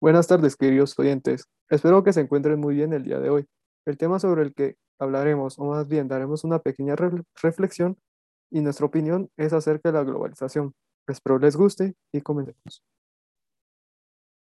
Buenas tardes, queridos oyentes. Espero que se encuentren muy bien el día de hoy. El tema sobre el que hablaremos, o más bien daremos una pequeña re- reflexión, y nuestra opinión es acerca de la globalización. Espero les guste y comencemos.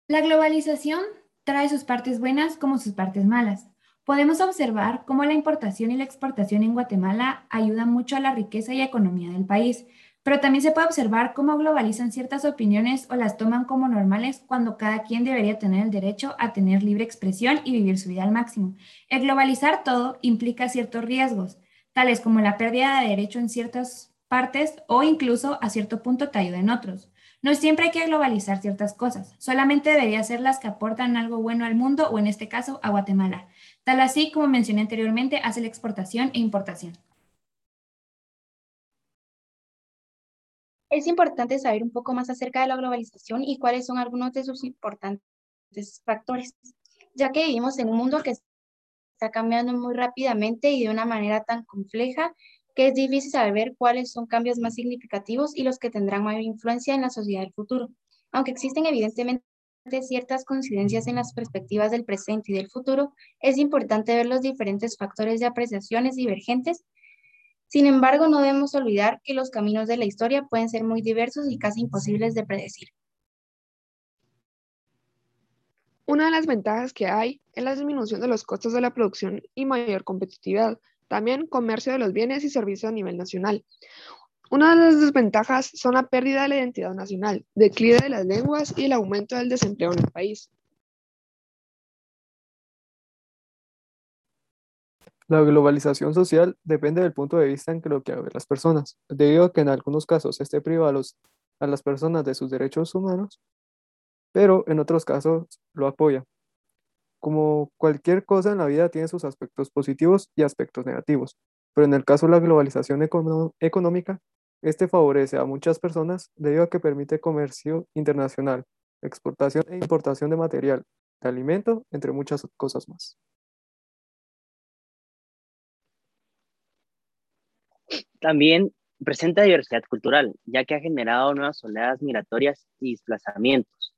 La globalización trae sus partes buenas como sus partes malas. Podemos observar cómo la importación y la exportación en Guatemala ayudan mucho a la riqueza y economía del país, pero también se puede observar cómo globalizan ciertas opiniones o las toman como normales cuando cada quien debería tener el derecho a tener libre expresión y vivir su vida al máximo. El globalizar todo implica ciertos riesgos, tales como la pérdida de derecho en ciertas partes o incluso a cierto punto te en otros. No siempre hay que globalizar ciertas cosas, solamente debería ser las que aportan algo bueno al mundo o en este caso a Guatemala, tal así como mencioné anteriormente, hace la exportación e importación. Es importante saber un poco más acerca de la globalización y cuáles son algunos de sus importantes factores, ya que vivimos en un mundo que está cambiando muy rápidamente y de una manera tan compleja que es difícil saber cuáles son cambios más significativos y los que tendrán mayor influencia en la sociedad del futuro. Aunque existen evidentemente ciertas coincidencias en las perspectivas del presente y del futuro, es importante ver los diferentes factores de apreciaciones divergentes. Sin embargo, no debemos olvidar que los caminos de la historia pueden ser muy diversos y casi imposibles de predecir. Una de las ventajas que hay es la disminución de los costos de la producción y mayor competitividad, también comercio de los bienes y servicios a nivel nacional. Una de las desventajas son la pérdida de la identidad nacional, declive de las lenguas y el aumento del desempleo en el país. La globalización social depende del punto de vista en que lo que ven las personas, debido a que en algunos casos este priva a, las personas de sus derechos humanos, pero en otros casos lo apoya. Como cualquier cosa en la vida tiene sus aspectos positivos y aspectos negativos, pero en el caso de la globalización económica, este favorece a muchas personas debido a que permite comercio internacional, exportación e importación de material, de alimento, entre muchas cosas más. También presenta diversidad cultural, ya que ha generado nuevas oleadas migratorias y desplazamientos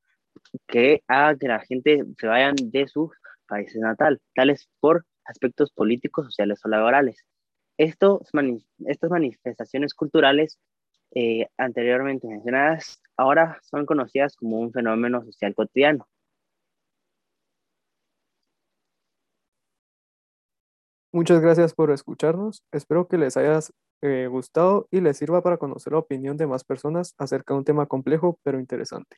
que hagan que la gente se vayan de sus países natal, tales por aspectos políticos, sociales o laborales. Estos estas manifestaciones culturales eh, anteriormente mencionadas ahora son conocidas como un fenómeno social cotidiano. Muchas gracias por escucharnos. Espero que les haya eh, gustado y les sirva para conocer la opinión de más personas acerca de un tema complejo pero interesante.